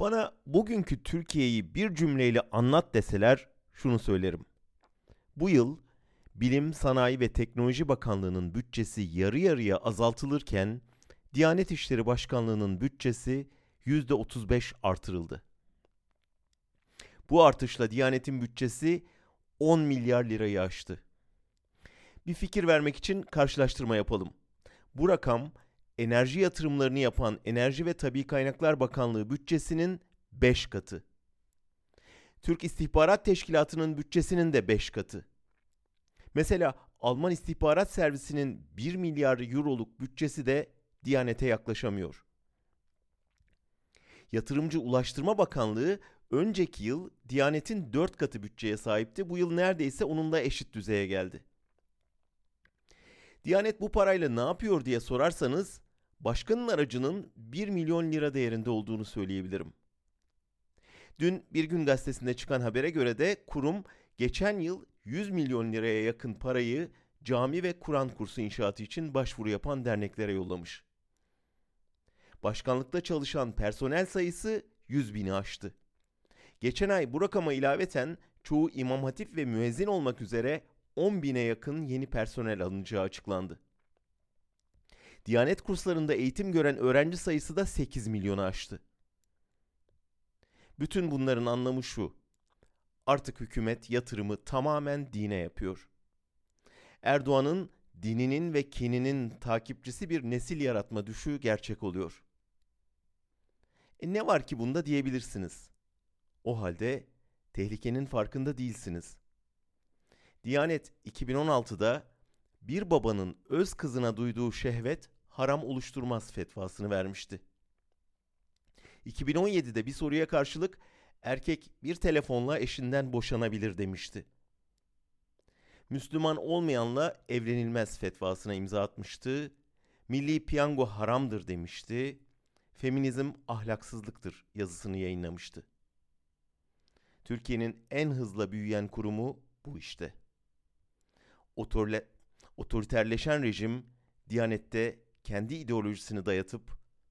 Bana bugünkü Türkiye'yi bir cümleyle anlat deseler şunu söylerim. Bu yıl Bilim, Sanayi ve Teknoloji Bakanlığı'nın bütçesi yarı yarıya azaltılırken Diyanet İşleri Başkanlığı'nın bütçesi %35 artırıldı. Bu artışla Diyanet'in bütçesi 10 milyar lirayı aştı. Bir fikir vermek için karşılaştırma yapalım. Bu rakam enerji yatırımlarını yapan Enerji ve Tabi Kaynaklar Bakanlığı bütçesinin 5 katı. Türk İstihbarat Teşkilatı'nın bütçesinin de 5 katı. Mesela Alman İstihbarat Servisi'nin 1 milyar euroluk bütçesi de Diyanet'e yaklaşamıyor. Yatırımcı Ulaştırma Bakanlığı önceki yıl Diyanet'in 4 katı bütçeye sahipti. Bu yıl neredeyse onunla eşit düzeye geldi. Diyanet bu parayla ne yapıyor diye sorarsanız başkanın aracının 1 milyon lira değerinde olduğunu söyleyebilirim. Dün Bir Gün Gazetesi'nde çıkan habere göre de kurum geçen yıl 100 milyon liraya yakın parayı cami ve Kur'an kursu inşaatı için başvuru yapan derneklere yollamış. Başkanlıkta çalışan personel sayısı 100 bini aştı. Geçen ay bu rakama ilaveten çoğu imam hatip ve müezzin olmak üzere 10 bine yakın yeni personel alınacağı açıklandı. Diyanet kurslarında eğitim gören öğrenci sayısı da 8 milyonu aştı. Bütün bunların anlamı şu. Artık hükümet yatırımı tamamen dine yapıyor. Erdoğan'ın dininin ve kininin takipçisi bir nesil yaratma düşü gerçek oluyor. E ne var ki bunda diyebilirsiniz. O halde tehlikenin farkında değilsiniz. Diyanet 2016'da bir babanın öz kızına duyduğu şehvet haram oluşturmaz fetvasını vermişti. 2017'de bir soruya karşılık erkek bir telefonla eşinden boşanabilir demişti. Müslüman olmayanla evlenilmez fetvasına imza atmıştı. Milli piyango haramdır demişti. Feminizm ahlaksızlıktır yazısını yayınlamıştı. Türkiye'nin en hızla büyüyen kurumu bu işte. Otorle, otoriterleşen rejim Diyanet'te kendi ideolojisini dayatıp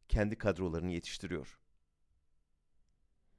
kendi kadrolarını yetiştiriyor.